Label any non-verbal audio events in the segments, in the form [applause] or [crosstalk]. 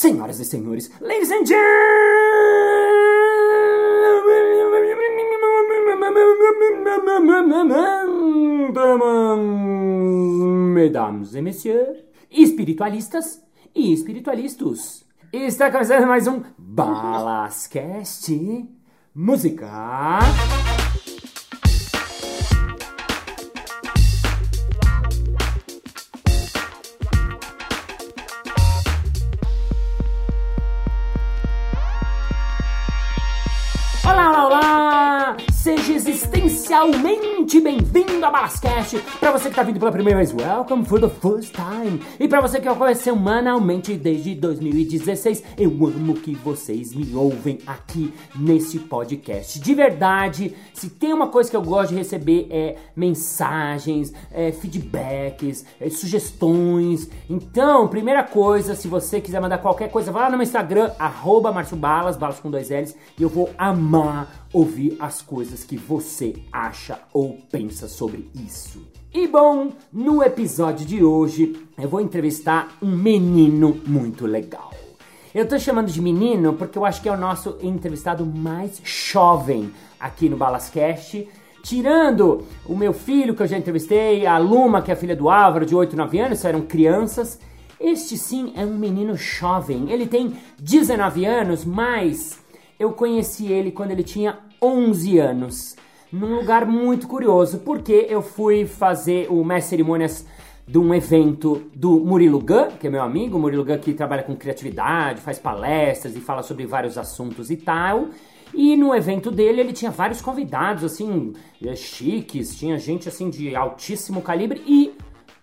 Senhoras e senhores, ladies and gentlemen, mesdames et messieurs, espiritualistas e espiritualistas. Está começando mais um Balascast Música. Existencialmente bem-vindo a Balascast! Pra você que tá vindo pela primeira vez, welcome for the first time! E pra você que conhece semanalmente desde 2016, eu amo que vocês me ouvem aqui nesse podcast. De verdade, se tem uma coisa que eu gosto de receber é mensagens, é, feedbacks, é, sugestões. Então, primeira coisa, se você quiser mandar qualquer coisa, vai lá no meu Instagram, arroba Balas, balas com dois L's, e eu vou amar ouvir as coisas que você acha ou pensa sobre isso. E bom, no episódio de hoje eu vou entrevistar um menino muito legal. Eu tô chamando de menino porque eu acho que é o nosso entrevistado mais jovem aqui no Balascast. Tirando o meu filho que eu já entrevistei, a Luma, que é a filha do Álvaro, de 8, 9 anos, eram crianças. Este sim é um menino jovem. Ele tem 19 anos, mas eu conheci ele quando ele tinha 11 anos, num lugar muito curioso, porque eu fui fazer o mestre cerimônias de um evento do Murilo Gun, que é meu amigo, Murilo Gun que trabalha com criatividade, faz palestras e fala sobre vários assuntos e tal. E no evento dele ele tinha vários convidados assim, chiques, tinha gente assim de altíssimo calibre e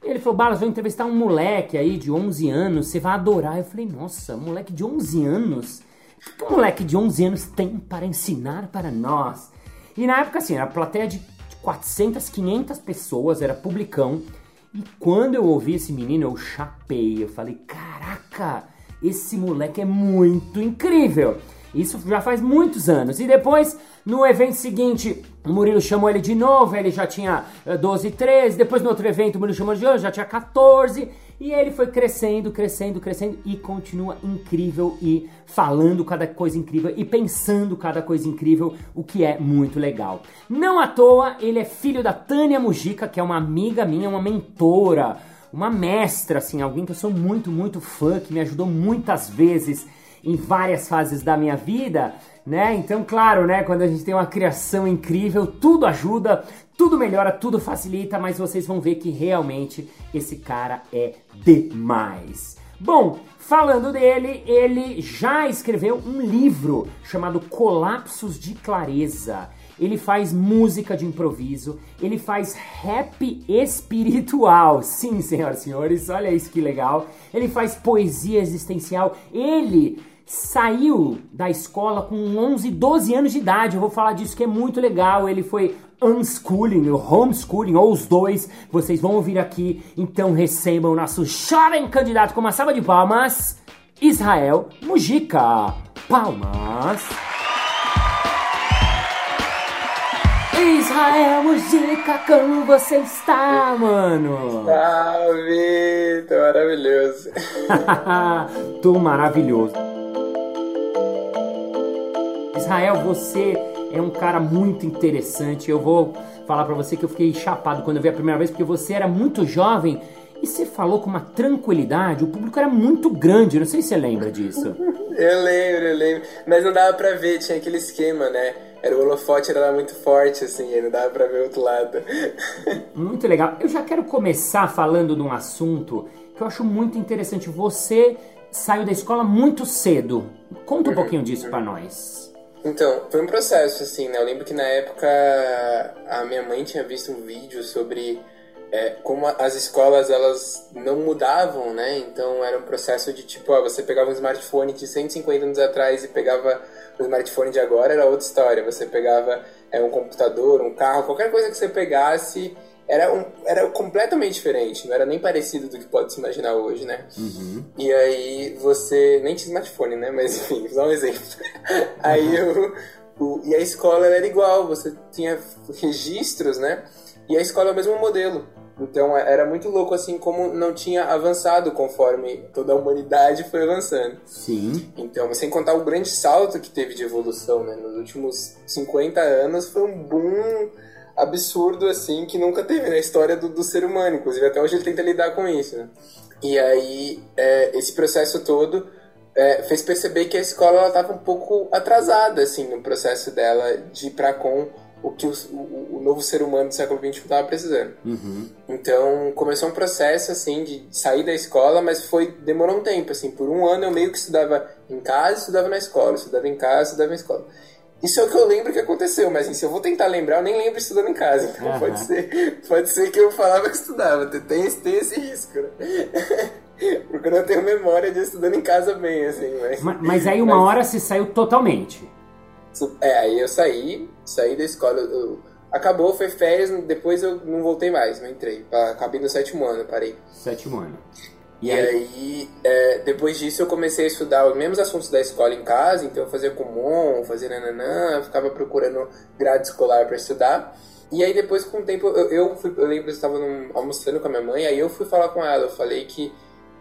ele falou: Balas, vou entrevistar um moleque aí de 11 anos, você vai adorar. Eu falei: Nossa, moleque de 11 anos? O que um moleque de 11 anos tem para ensinar para nós? E na época, assim, era a plateia de 400, 500 pessoas, era publicão. E quando eu ouvi esse menino, eu chapei. Eu falei: Caraca, esse moleque é muito incrível. Isso já faz muitos anos. E depois, no evento seguinte, o Murilo chamou ele de novo, ele já tinha 12, 13. Depois, no outro evento, o Murilo chamou de novo, já tinha 14. E ele foi crescendo, crescendo, crescendo e continua incrível e falando cada coisa incrível e pensando cada coisa incrível, o que é muito legal. Não à toa, ele é filho da Tânia Mujica, que é uma amiga minha, uma mentora, uma mestra, assim, alguém que eu sou muito, muito fã, que me ajudou muitas vezes em várias fases da minha vida, né? Então, claro, né, quando a gente tem uma criação incrível, tudo ajuda, tudo melhora, tudo facilita, mas vocês vão ver que realmente esse cara é demais. Bom, falando dele, ele já escreveu um livro chamado Colapsos de Clareza. Ele faz música de improviso, ele faz rap espiritual. Sim, senhoras e senhores, olha isso que legal. Ele faz poesia existencial. Ele saiu da escola com 11, 12 anos de idade. Eu vou falar disso que é muito legal. Ele foi unschooling, homeschooling, ou os dois. Vocês vão ouvir aqui. Então recebam o nosso jovem candidato com uma salva de palmas, Israel Mujica. Palmas. Israel Mujica, como você está, mano? Ah, Vitor, maravilhoso. [laughs] Tô maravilhoso. Israel, você é um cara muito interessante. Eu vou falar para você que eu fiquei chapado quando eu vi a primeira vez, porque você era muito jovem e você falou com uma tranquilidade. O público era muito grande, não sei se você lembra disso. [laughs] eu lembro, eu lembro. Mas não dava pra ver, tinha aquele esquema, né? Era o holofote era muito forte, assim, aí não dava pra ver o outro lado. [laughs] muito legal. Eu já quero começar falando de um assunto que eu acho muito interessante. Você saiu da escola muito cedo. Conta um pouquinho disso para nós. Então, foi um processo, assim, né? Eu lembro que na época a minha mãe tinha visto um vídeo sobre é, como as escolas elas não mudavam, né? Então era um processo de tipo, ó, você pegava um smartphone de 150 anos atrás e pegava o smartphone de agora, era outra história. Você pegava é, um computador, um carro, qualquer coisa que você pegasse era, um, era completamente diferente, não era nem parecido do que pode se imaginar hoje, né? Uhum. E aí você. Nem tinha smartphone, né? Mas enfim, dar um exemplo. aí eu. O, e a escola era igual, você tinha registros, né? E a escola é o mesmo modelo. Então é, era muito louco assim como não tinha avançado conforme toda a humanidade foi avançando. Sim. Então, sem contar o grande salto que teve de evolução, né? Nos últimos 50 anos foi um boom absurdo assim que nunca teve na história do, do ser humano. Inclusive até hoje ele tenta lidar com isso, né? E aí é, esse processo todo é, fez perceber que a escola estava um pouco atrasada assim no processo dela de ir para com o que o, o, o, novo ser humano do século XXI estava precisando. Uhum. Então começou um processo assim de sair da escola, mas foi demorou um tempo assim. Por um ano eu meio que estudava em casa, estudava na escola, estudava em casa, estudava na escola. Isso é o que eu lembro que aconteceu, mas assim, se eu vou tentar lembrar, eu nem lembro estudando em casa. Então uhum. pode ser, pode ser que eu falava que estudava. Tem, tem esse risco, né? [laughs] Porque eu não tenho memória de estudando em casa bem, assim. Mas, mas, mas aí uma mas... hora se saiu totalmente. É, aí eu saí, saí da escola. Eu, acabou, foi férias, depois eu não voltei mais, não entrei. Acabei no sétimo ano, parei. Sétimo ano. E, aí, aí é, depois disso, eu comecei a estudar os mesmos assuntos da escola em casa, então eu fazia comum, fazia nananã, ficava procurando grade escolar para estudar. E aí depois, com o tempo, eu, eu, fui, eu lembro que eu estava almoçando com a minha mãe, aí eu fui falar com ela, eu falei que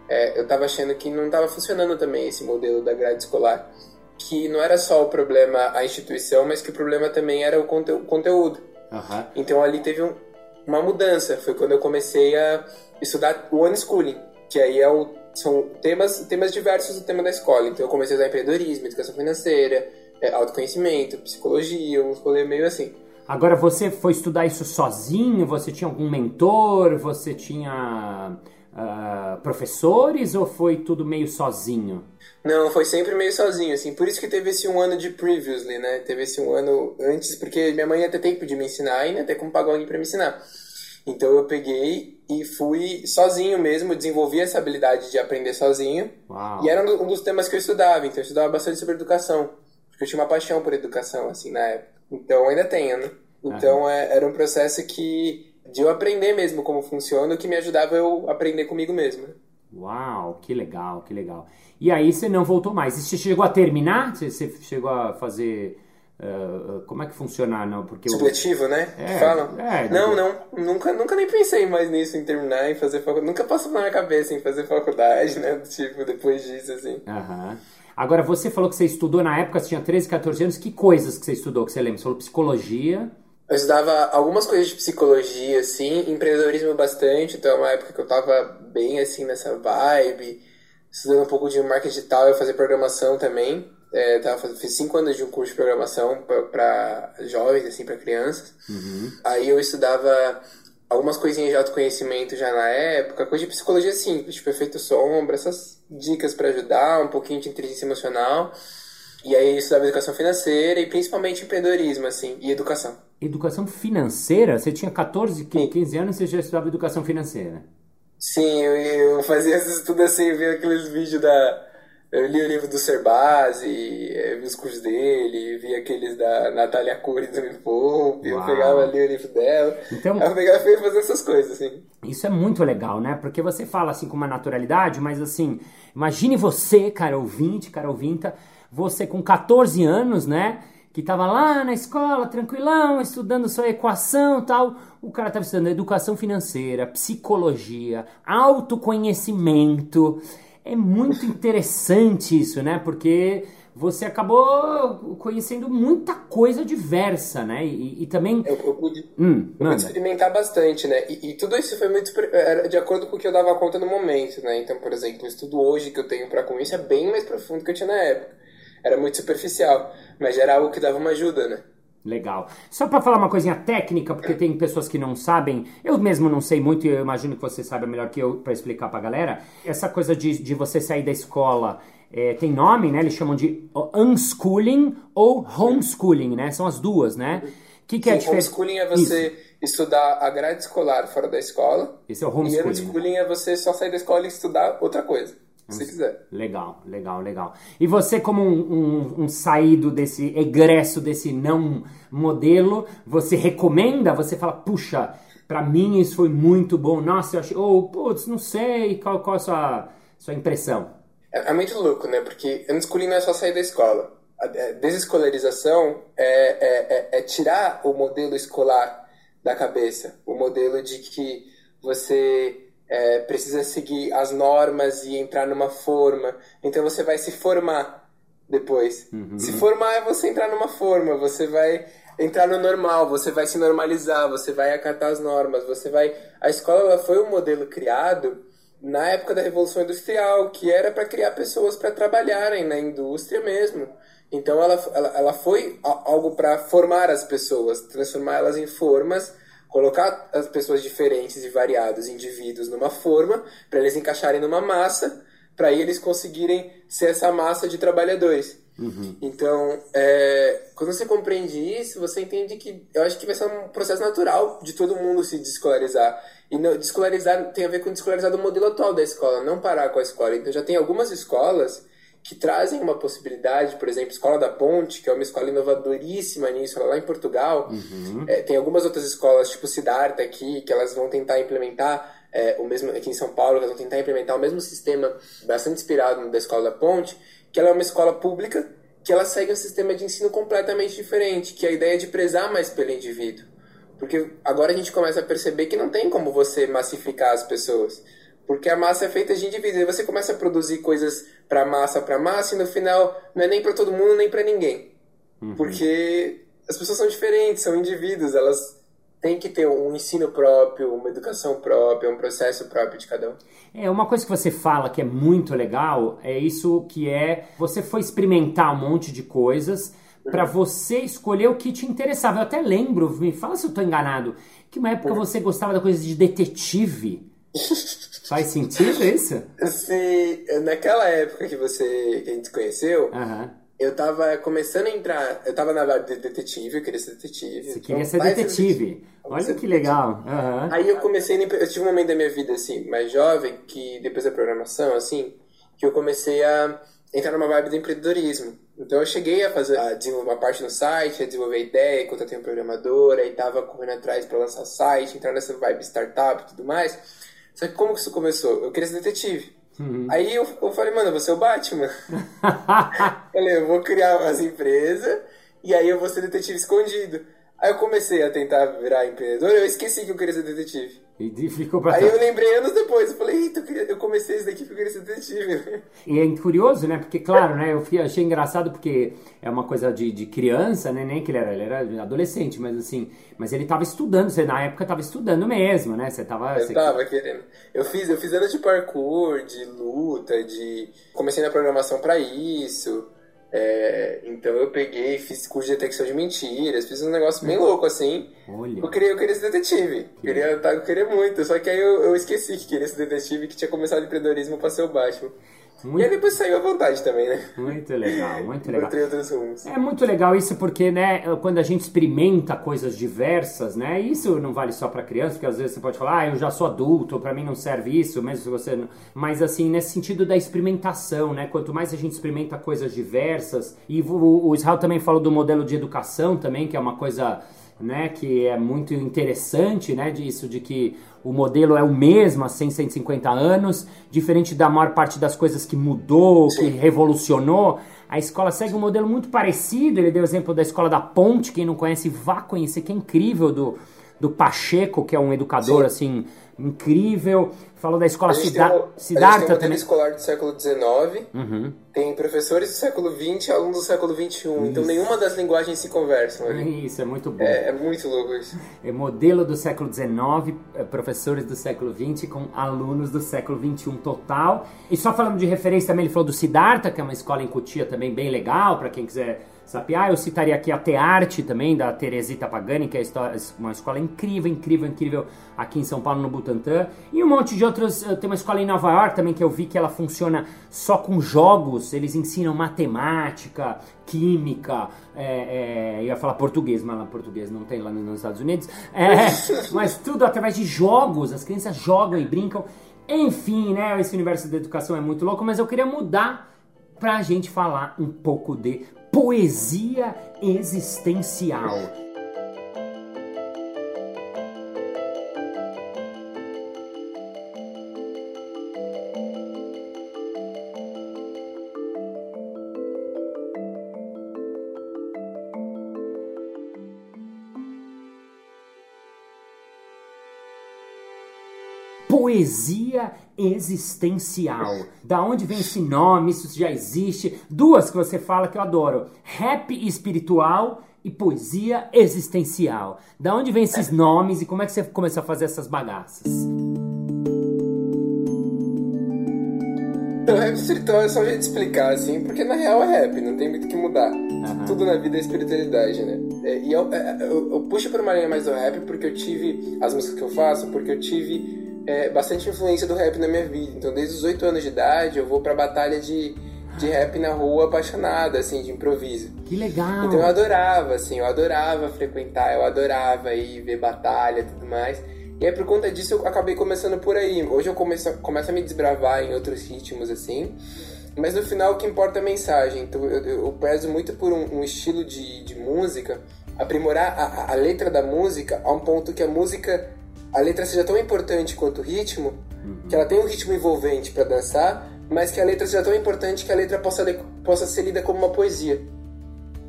é, eu estava achando que não estava funcionando também esse modelo da grade escolar. Que não era só o problema a instituição, mas que o problema também era o conte conteúdo. Uhum. Então ali teve um, uma mudança, foi quando eu comecei a estudar o unschooling que aí é o, são temas, temas diversos do tema da escola. Então eu comecei a usar empreendedorismo, educação financeira, é, autoconhecimento, psicologia, um rolê meio assim. Agora, você foi estudar isso sozinho? Você tinha algum mentor? Você tinha uh, professores ou foi tudo meio sozinho? Não, foi sempre meio sozinho, assim. Por isso que teve esse um ano de previously, né? Teve esse um ano antes, porque minha mãe ia ter tempo de me ensinar e ia ter como pagar alguém pra me ensinar. Então eu peguei e fui sozinho mesmo, desenvolvi essa habilidade de aprender sozinho. Uau. E era um dos temas que eu estudava, então eu estudava bastante sobre educação. Porque eu tinha uma paixão por educação, assim, na época. Então ainda tenho, né? Então uhum. é, era um processo que de eu aprender mesmo como funciona, que me ajudava eu aprender comigo mesmo. Né? Uau, que legal, que legal. E aí você não voltou mais. E você chegou a terminar? Você, você chegou a fazer Uh, como é que funciona? Não, porque Supletivo, o... né? É, Falam. É, não, não. Nunca, nunca nem pensei mais nisso, em terminar, em fazer faculdade. Nunca passou na minha cabeça em fazer faculdade, [laughs] né? Tipo, depois disso, assim. Aham. Agora, você falou que você estudou na época, você tinha 13, 14 anos. Que coisas que você estudou, que você lembra? Você falou psicologia. Eu estudava algumas coisas de psicologia, assim, empreendedorismo bastante, então é uma época que eu tava bem, assim, nessa vibe, estudando um pouco de marketing digital, eu fazia programação também é, tava fazendo, fiz cinco anos de um curso de programação para jovens, assim, para crianças. Uhum. Aí eu estudava algumas coisinhas de autoconhecimento já na época, coisa de psicologia simples, tipo efeito sombra, essas dicas para ajudar, um pouquinho de inteligência emocional. E aí eu estudava educação financeira e principalmente empreendedorismo, assim, e educação. Educação financeira? Você tinha 14, 15 anos e você já estudava educação financeira? Sim, eu, eu fazia esse estudo assim, vendo aqueles vídeos da eu li o livro do Serbasi, vi os cursos dele, vi aqueles da Natália Cury do Me Poupe, eu pegava ali o livro dela. Então, eu pegava e fazia essas coisas, assim. Isso é muito legal, né? Porque você fala assim com uma naturalidade, mas assim, imagine você, cara ouvinte, cara ouvinta, você com 14 anos, né? Que tava lá na escola, tranquilão, estudando sua equação tal. O cara tava estudando educação financeira, psicologia, autoconhecimento. É muito interessante isso, né? Porque você acabou conhecendo muita coisa diversa, né? E, e também. Eu, eu pude, hum, eu pude experimentar bastante, né? E, e, tudo isso foi muito era de acordo com o que eu dava conta no momento, né? Então, por exemplo, o estudo hoje que eu tenho para com isso é bem mais profundo que eu tinha na época. Era muito superficial, mas era algo que dava uma ajuda, né? Legal. Só para falar uma coisinha técnica, porque tem pessoas que não sabem, eu mesmo não sei muito e eu imagino que você saiba melhor que eu para explicar para a galera. Essa coisa de, de você sair da escola é, tem nome, né? Eles chamam de unschooling ou homeschooling, né? São as duas, né? O que, que é a diferença? Homeschooling é você Isso. estudar a grade escolar fora da escola. Esse é o homeschooling. E unschooling é você só sair da escola e estudar outra coisa. Se quiser. Legal, legal, legal. E você, como um, um, um, saído desse, egresso desse não modelo, você recomenda? Você fala, puxa, para mim isso foi muito bom. Nossa, eu achei, ou, oh, putz, não sei, qual, qual a sua, sua impressão? É, é muito louco, né? Porque unschooling não é só sair da escola. A desescolarização é, é, é, é tirar o modelo escolar da cabeça. O modelo de que você é, precisa seguir as normas e entrar numa forma. Então você vai se formar depois. Uhum. Se formar é você entrar numa forma, você vai entrar no normal, você vai se normalizar, você vai acatar as normas, você vai. A escola foi um modelo criado na época da Revolução Industrial, que era para criar pessoas para trabalharem na indústria mesmo. Então ela, ela, ela foi algo para formar as pessoas, transformá-las em formas, colocar as pessoas diferentes e variados indivíduos numa forma, para eles encaixarem numa massa, para eles conseguirem ser essa massa de trabalhadores. Uhum. Então, é, quando você compreende isso, você entende que eu acho que vai ser um processo natural de todo mundo se desescolarizar. E no, desescolarizar tem a ver com desescolarizar do modelo atual da escola, não parar com a escola. Então, já tem algumas escolas que trazem uma possibilidade, por exemplo, Escola da Ponte, que é uma escola inovadoríssima nisso, lá em Portugal. Uhum. É, tem algumas outras escolas, tipo Siddhartha aqui, que elas vão tentar implementar é, o mesmo aqui em São Paulo, elas vão tentar implementar o mesmo sistema bastante inspirado da Escola da Ponte, que ela é uma escola pública que ela segue um sistema de ensino completamente diferente, que é a ideia de prezar mais pelo indivíduo. Porque agora a gente começa a perceber que não tem como você massificar as pessoas. Porque a massa é feita de indivíduos. E você começa a produzir coisas para massa, para massa, e no final não é nem para todo mundo, nem para ninguém. Uhum. Porque as pessoas são diferentes, são indivíduos, elas têm que ter um ensino próprio, uma educação própria, um processo próprio de cada um. É, uma coisa que você fala que é muito legal é isso que é você foi experimentar um monte de coisas para uhum. você escolher o que te interessava. Eu até lembro, me fala se eu tô enganado, que uma época uhum. você gostava da coisa de detetive. [laughs] Faz sentido isso? Sim, naquela época que você que a gente se conheceu, uhum. eu tava começando a entrar. Eu tava na vibe de detetive, eu queria ser detetive. Você queria ser detetive. Olha ser que legal. Uhum. Aí eu comecei. Eu tive um momento da minha vida assim, mais jovem, que depois da programação, assim, que eu comecei a entrar numa vibe de empreendedorismo. Então eu cheguei a fazer a desenvolver uma parte no site, a desenvolver ideia, eu tenho programadora, e tava correndo atrás para lançar site, entrar nessa vibe startup e tudo mais. Só que como que isso começou? Eu queria ser detetive. Uhum. Aí eu, eu falei, mano, eu vou ser o Batman. [laughs] falei, eu vou criar umas empresas e aí eu vou ser detetive escondido. Aí eu comecei a tentar virar empreendedor e eu esqueci que eu queria ser detetive. E ficou pra Aí eu lembrei anos depois, eu falei, eita, eu comecei isso daqui porque eu queria ser detetive. E é curioso, né? Porque, claro, né? Eu achei engraçado porque é uma coisa de, de criança, né? Nem que ele era, ele era adolescente, mas assim, mas ele tava estudando, você na época tava estudando mesmo, né? Você tava. Eu você... tava querendo. Eu fiz, eu fiz anos de parkour, de luta, de. Comecei na programação para isso. É, então eu peguei, fiz curso de detecção de mentiras, fiz um negócio bem louco assim. Olha. Eu queria, eu queria ser detetive. Que queria, eu queria muito, só que aí eu, eu esqueci que queria ser detetive que tinha começado empreendedorismo pra ser o Batman. Muito... E aí depois saiu à vontade também, né? Muito legal, muito [laughs] legal. É muito legal isso porque, né, quando a gente experimenta coisas diversas, né, isso não vale só para criança, porque às vezes você pode falar, ah, eu já sou adulto, para mim não serve isso, mesmo se você não... Mas assim, nesse sentido da experimentação, né, quanto mais a gente experimenta coisas diversas, e o, o Israel também falou do modelo de educação também, que é uma coisa né, que é muito interessante, né, disso de que o modelo é o mesmo há 100, 150 anos, diferente da maior parte das coisas que mudou, Sim. que revolucionou. A escola segue um modelo muito parecido. Ele deu o exemplo da escola da Ponte, quem não conhece, vá conhecer, que é incrível, do, do Pacheco, que é um educador Sim. assim incrível. Falou da escola Siddhartha, Siddhartha tem também. escolar do século XIX, uhum. tem professores do século XX e alunos do século XXI. Então, nenhuma das linguagens se conversam ali. [laughs] Isso, é muito bom. É, é muito louco isso. É modelo do século XIX, é, professores do século XX com alunos do século XXI total. E só falando de referência também, ele falou do Siddhartha, que é uma escola em Cotia também bem legal, para quem quiser Sapiar, eu citaria aqui a Tearte também, da Teresita Pagani, que é uma escola incrível, incrível, incrível aqui em São Paulo, no Butantã. E um monte de outras. Eh, tem uma escola em Nova York também que eu vi que ela funciona só com jogos. Eles ensinam matemática, química, é, é, ia falar português, mas lá português não tem lá nos Estados Unidos. É, [laughs] mas tudo através de jogos. As crianças jogam e brincam. Enfim, né? Esse universo da educação é muito louco, mas eu queria mudar para a gente falar um pouco de poesia existencial. Poesia existencial. Da onde vem esse nome? Isso já existe. Duas que você fala que eu adoro: rap espiritual e poesia existencial. Da onde vem esses nomes e como é que você começou a fazer essas bagaças? O rap espiritual é só um jeito de explicar, assim, porque na real é rap, não tem muito o que mudar. Uhum. Tudo na vida é espiritualidade, né? É, e eu, é, eu, eu, puxo pra uma linha mais do rap porque eu tive, as músicas que eu faço, porque eu tive é, bastante influência do rap na minha vida. Então, desde os 8 anos de idade, eu vou pra batalha de, de rap na rua apaixonada, assim, de improviso. Que legal! Então eu adorava, assim, eu adorava frequentar, eu adorava ir ver batalha e tudo mais. E aí, por conta disso, eu acabei começando por aí. Hoje eu começo, começo a me desbravar em outros ritmos, assim. Mas no final, o que importa é a mensagem. Então, eu, eu peso muito por um, um estilo de, de música, aprimorar a, a, letra da música a um ponto que a música, a letra seja tão importante quanto o ritmo, uhum. que ela tenha um ritmo envolvente para dançar, mas que a letra seja tão importante que a letra possa, possa ser lida como uma poesia.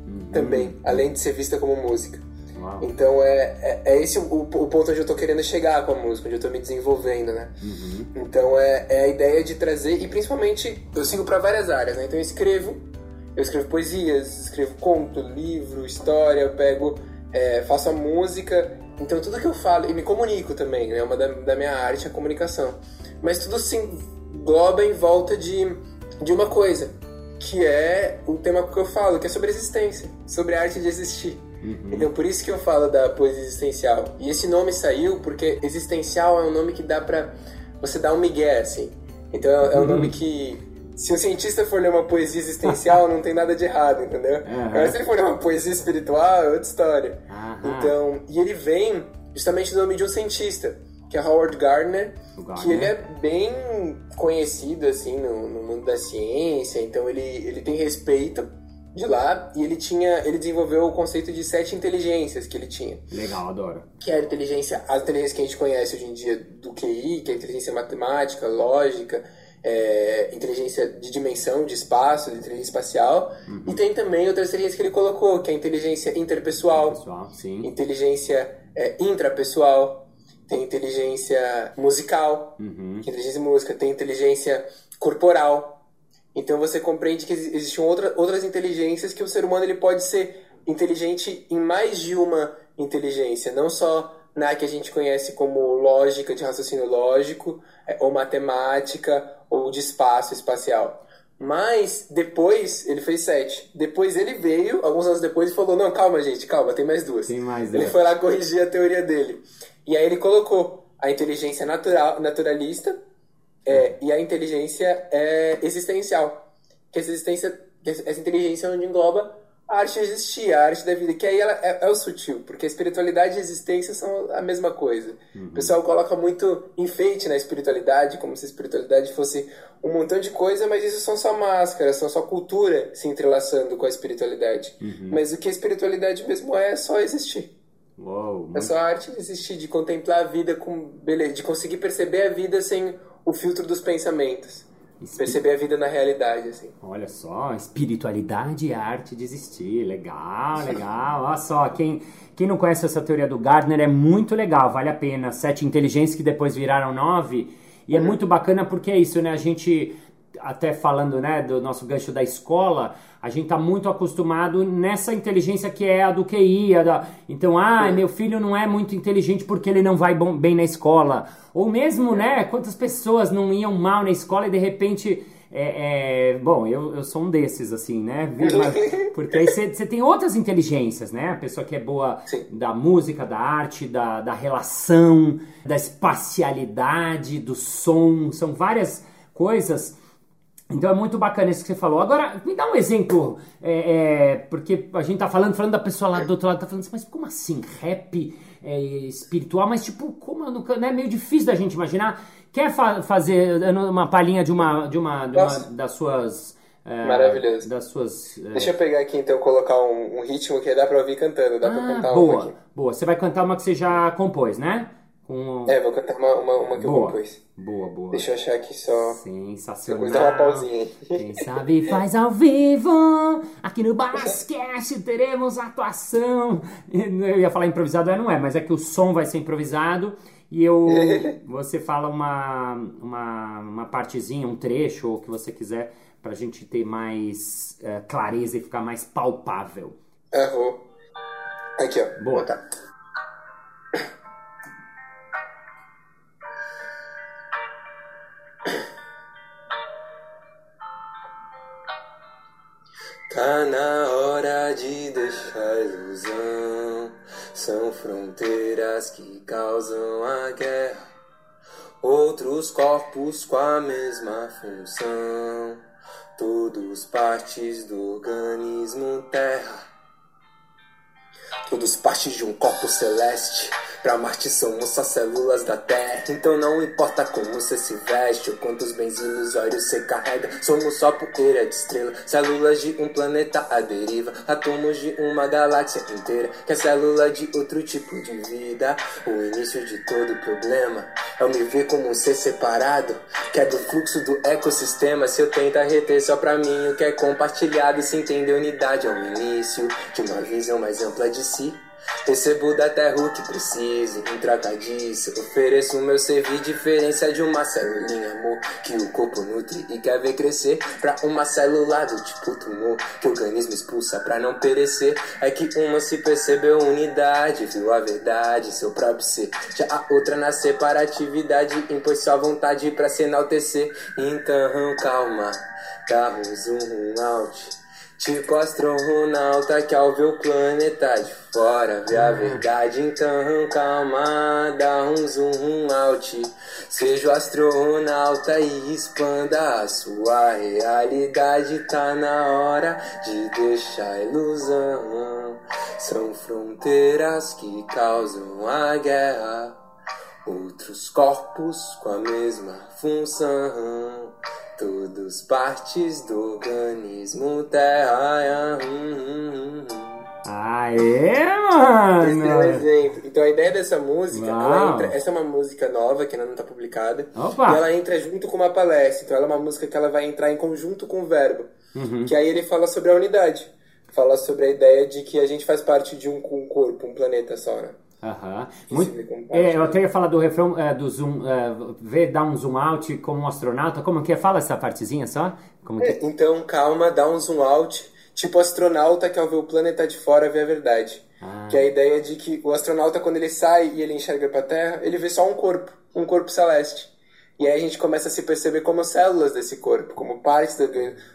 Uhum. Também, além de ser vista como música. Uau. Então é, é, é esse o, o, ponto onde eu tô querendo chegar com a música, onde eu tô me desenvolvendo, né? Uhum. Então é, é a ideia de trazer, e principalmente eu sigo para várias áreas, né? Então eu escrevo, eu escrevo poesias, escrevo conto, livro, história, eu pego, é, faço a música, então tudo que eu falo, e me comunico também, né? Uma da, da minha arte é a comunicação. Mas tudo se engloba em volta de, de uma coisa, que é o tema que eu falo, que é sobre existência, sobre a arte de existir. Uhum. Então, por isso que eu falo da poesia existencial. E esse nome saiu porque existencial é um nome que dá pra você dar um migué, assim. Então, é, é um uhum. nome que se um cientista for ler uma poesia existencial, [laughs] não tem nada de errado, entendeu? Uhum. Agora, se ele for ler uma poesia espiritual, é outra história. Uhum. Então, e ele vem justamente do nome de um cientista, que é Howard Gardner, Gardner. que ele é bem conhecido, assim, no, no, mundo da ciência, então ele, ele tem respeito de lá e ele tinha ele desenvolveu o conceito de sete inteligências que ele tinha legal adoro que é a inteligência a inteligência que a gente conhece hoje em dia do QI que é a inteligência matemática lógica é, inteligência de dimensão de espaço de inteligência espacial. Uhum. e tem também outras inteligências que ele colocou que é a inteligência interpessoal, inteligência é, intrapessoal. Tem inteligência musical. Uhum. inteligência música tem inteligência corporal. Então você compreende que existem outra, outras inteligências que o ser humano ele pode ser inteligente em mais de uma inteligência, não só na que a gente conhece como lógica de raciocínio lógico, é, ou matemática, ou de espaço espacial. Mas depois ele fez sete. Depois ele veio, alguns anos depois, e falou: Não, calma, gente, calma, tem mais duas. Tem mais Ele foi lá corrigir a teoria dele. E aí ele colocou a inteligência natural, naturalista, é, e a inteligência é existencial. Que essa existência, essa inteligência é onde engloba a arte de existir, a arte da vida, que aí ela é, é o sutil, porque a espiritualidade e a existência são a mesma coisa. Uhum. O pessoal coloca muito enfeite na espiritualidade, como se a espiritualidade fosse um montão de coisa, mas isso são só máscaras, são só cultura se entrelaçando com a espiritualidade. Uhum. Mas o que a espiritualidade mesmo é, é só existir. Uou, é só a arte de existir, de contemplar a vida com beleza, de conseguir perceber a vida sem o filtro dos pensamentos. Perceber a vida na realidade, assim. Olha só, espiritualidade e arte de existir. Legal, [laughs] legal. Olha só, quem, quem não conhece essa teoria do Gardner é muito legal, vale a pena. Sete inteligências que depois viraram nove. E é uhum. muito bacana porque é isso, né? A gente, até falando né, do nosso gancho da escola, a gente está muito acostumado nessa inteligência que é a do QI. A da... Então, ah, meu filho não é muito inteligente porque ele não vai bom, bem na escola. Ou mesmo, né, quantas pessoas não iam mal na escola e de repente. É, é, bom, eu, eu sou um desses, assim, né? [laughs] Porque aí você tem outras inteligências, né? A pessoa que é boa Sim. da música, da arte, da, da relação, da espacialidade, do som, são várias coisas então é muito bacana isso que você falou. Agora, me dá um exemplo, é, é, porque a gente tá falando, falando da pessoa lá do outro lado, tá falando assim, mas como assim? Rap é, espiritual? Mas tipo, como é meio difícil da gente imaginar. Quer fa fazer uma palhinha de uma, de uma, de uma das suas... É, Maravilhoso. Das suas, é, Deixa eu pegar aqui então, colocar um, um, ritmo que dá pra ouvir cantando. Dá ah, pra cantar boa, uma aqui. Boa, você vai cantar uma que você já compôs, né? Com... É, vou cantar uma, uma, uma que boa, eu compus. Boa, boa. Deixa eu achar aqui só. Sensacional. Depois dá uma pausinha aí. Quem sabe faz ao vivo. Aqui no Basquete teremos atuação. Eu ia falar improvisado, não é, mas é que o som vai ser improvisado. e eu [laughs] você fala uma, uma, uma partezinha, um trecho, ou o que você quiser, pra gente ter mais uh, clareza e ficar mais palpável. Aham. Aqui, ó. Boa. Tá São fronteiras que causam a guerra. Outros corpos com a mesma função. Todos partes do organismo terra. Todos partes de um corpo celeste. Pra Marte somos só células da Terra. Então não importa como você se veste ou quantos bens ilusórios você carrega. Somos só poeira de estrela, células de um planeta à deriva, átomos de uma galáxia inteira, que é célula de outro tipo de vida. O início de todo problema é eu me ver como um ser separado, que é do fluxo do ecossistema. Se eu tento reter só pra mim o que é compartilhado, se entender unidade é o início de uma visão mais ampla de si. Recebo da terra o que preciso, em troca disso Ofereço meu servir, diferença de uma celulinha, amor Que o corpo nutre e quer ver crescer. Pra uma célula do tipo tumor Que o organismo expulsa pra não perecer. É que uma se percebeu unidade, viu a verdade, seu próprio ser. Já a outra na separatividade impôs sua vontade pra se enaltecer. Então calma, dá um zoom out Tipo astronauta que ao ver o planeta de fora vê a verdade, então calma, dá um zoom out. Seja o astronauta e expanda a sua realidade. Tá na hora de deixar a ilusão. São fronteiras que causam a guerra. Outros corpos com a mesma função. Todos partes do organismo terra. Hum, hum, hum. Aê, mano! Esse é um exemplo. Então a ideia dessa música, entra, essa é uma música nova que ainda não está publicada. Opa. E ela entra junto com uma palestra. Então ela é uma música que ela vai entrar em conjunto com o verbo. Uhum. Que aí ele fala sobre a unidade. Fala sobre a ideia de que a gente faz parte de um, um corpo, um planeta só, né? Aham. Muito, é, eu até ia falar do refrão é, do zoom, é, ver dar um zoom out como um astronauta. Como que é? Fala essa partezinha só? Como que... É, então, calma, dá um zoom out. Tipo astronauta que ao ver o planeta de fora vê a verdade. Ah. Que é a ideia de que o astronauta, quando ele sai e ele enxerga pra Terra, ele vê só um corpo, um corpo celeste. E aí a gente começa a se perceber como células desse corpo, como partes do...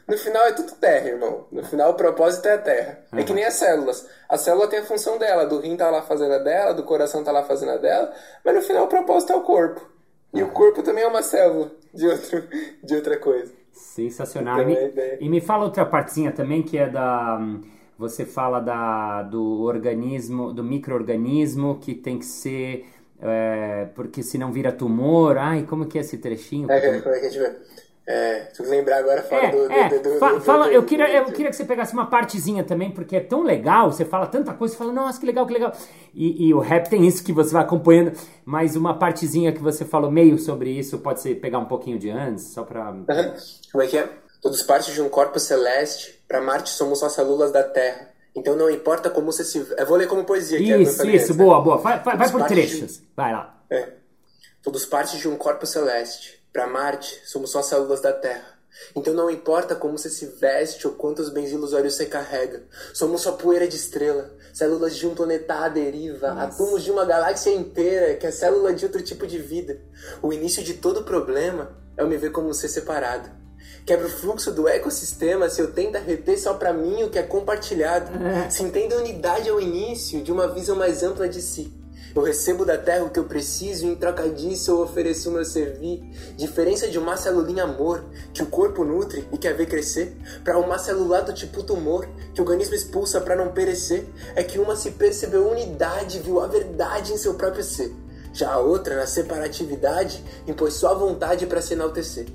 No final é tudo terra, irmão. No final o propósito é a terra. Uhum. É que nem as células. A célula tem a função dela, do rim tá lá fazendo a dela, do coração tá lá fazendo a dela, mas no final o propósito é o corpo. E o corpo também é uma célula de, outro, [laughs] de outra coisa. Sensacional. Então, e, me, e me fala outra partezinha também, que é da... Você fala da, do organismo, do microorganismo que tem que ser é, porque senão vira tumor. Ai, como que é esse trechinho? É, como é que a gente vai... É, se lembrar agora, fala é, do, é, do, do, do, fala, eu queria, eu queria que você pegasse uma partezinha também, porque é tão legal, você fala tanta coisa, você fala, nossa, que legal, que legal. E, e, o rap tem isso que você vai acompanhando, mas uma partezinha que você falou meio sobre isso, pode ser pegar um pouquinho de antes, só pra... Uhum. Como é que é? Todos partes de um corpo celeste, pra Marte somos só células da Terra. Então não importa como você se... Eu vou ler como poesia. Isso, que é isso, antes, boa, né? boa. Vai, vai, vai por trechos. De... Vai lá. É. Todos partes de um corpo celeste. Para Marte, somos só células da Terra. Então não importa como você se veste ou quantos bens ilusórios você carrega. Somos só poeira de estrela, células de um planeta à deriva, Nossa. átomos de uma galáxia inteira, que é célula de outro tipo de vida. O início de todo problema é eu me ver como um ser separado. Quebra o fluxo do ecossistema se eu tento reter só para mim o que é compartilhado. É. Se entende a unidade ao início de uma visão mais ampla de si. Eu recebo da terra o que eu preciso e em troca disso eu ofereço o meu servir. Diferença de uma celulinha amor, que o corpo nutre e quer ver crescer, para uma celular do tipo tumor, que o organismo expulsa para não perecer, é que uma se percebeu unidade, viu a verdade em seu próprio ser. Já a outra, na separatividade, impôs sua vontade para se enaltecer.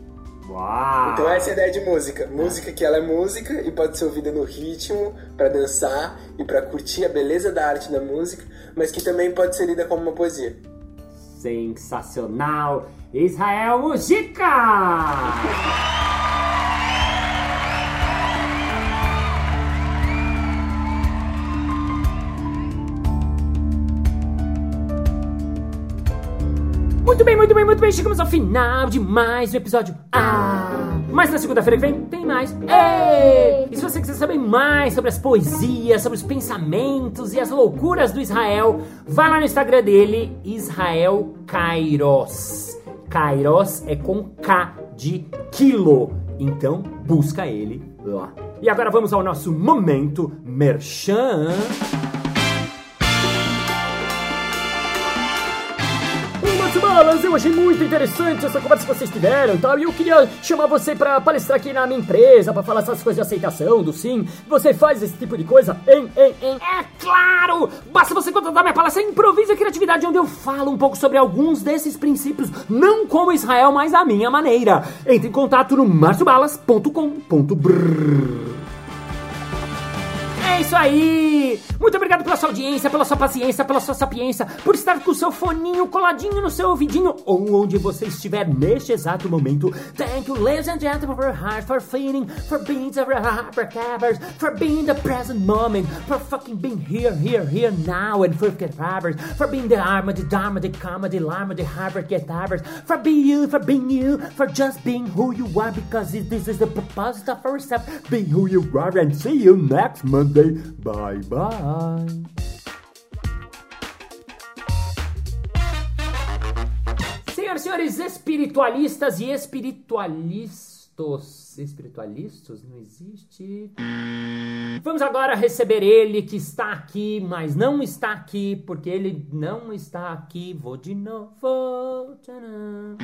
Uau. Então essa é a ideia de música. Música que ela é música e pode ser ouvida no ritmo, para dançar e para curtir a beleza da arte da música, mas que também pode ser lida como uma poesia. Sensacional! Israel Mujica! Bem, muito bem, muito bem. Chegamos ao final de mais um episódio. Ah! Mas na segunda-feira que vem tem mais. Ei! E se você quiser saber mais sobre as poesias, sobre os pensamentos e as loucuras do Israel, vá lá no Instagram dele, Israel Kairos. Kairos é com K de quilo. Então busca ele lá. E agora vamos ao nosso momento merchan. Balas, eu achei muito interessante essa conversa que vocês tiveram e tal. E eu queria chamar você para palestrar aqui na minha empresa, para falar essas coisas de aceitação, do sim. Você faz esse tipo de coisa? Hein, hein, hein? É claro! Basta você contratar minha palestra Improvisa Criatividade, onde eu falo um pouco sobre alguns desses princípios, não como Israel, mas a minha maneira. Entre em contato no marciobalas.com.br. É isso aí! Muito obrigado pela sua audiência, pela sua paciência, pela sua sapiência, por estar com o seu foninho coladinho no seu ouvidinho ou onde você estiver neste exato momento. Thank you, ladies and gentlemen, for your heart, for feeling, for being the hypercavers, for being the present moment, for fucking being here, here, here now, and for cadavers, for being the armor, the dharma, the the lama, the hyper cadavers, for being you, for being you, for just being who you are, because this is the purpose of ourselves. Be who you are, and see you next Monday. Bye bye. Senhoras e senhores espiritualistas e espiritualistas. Espiritualistas? Não existe. Vamos agora receber ele que está aqui, mas não está aqui, porque ele não está aqui. Vou de novo. Tcharam.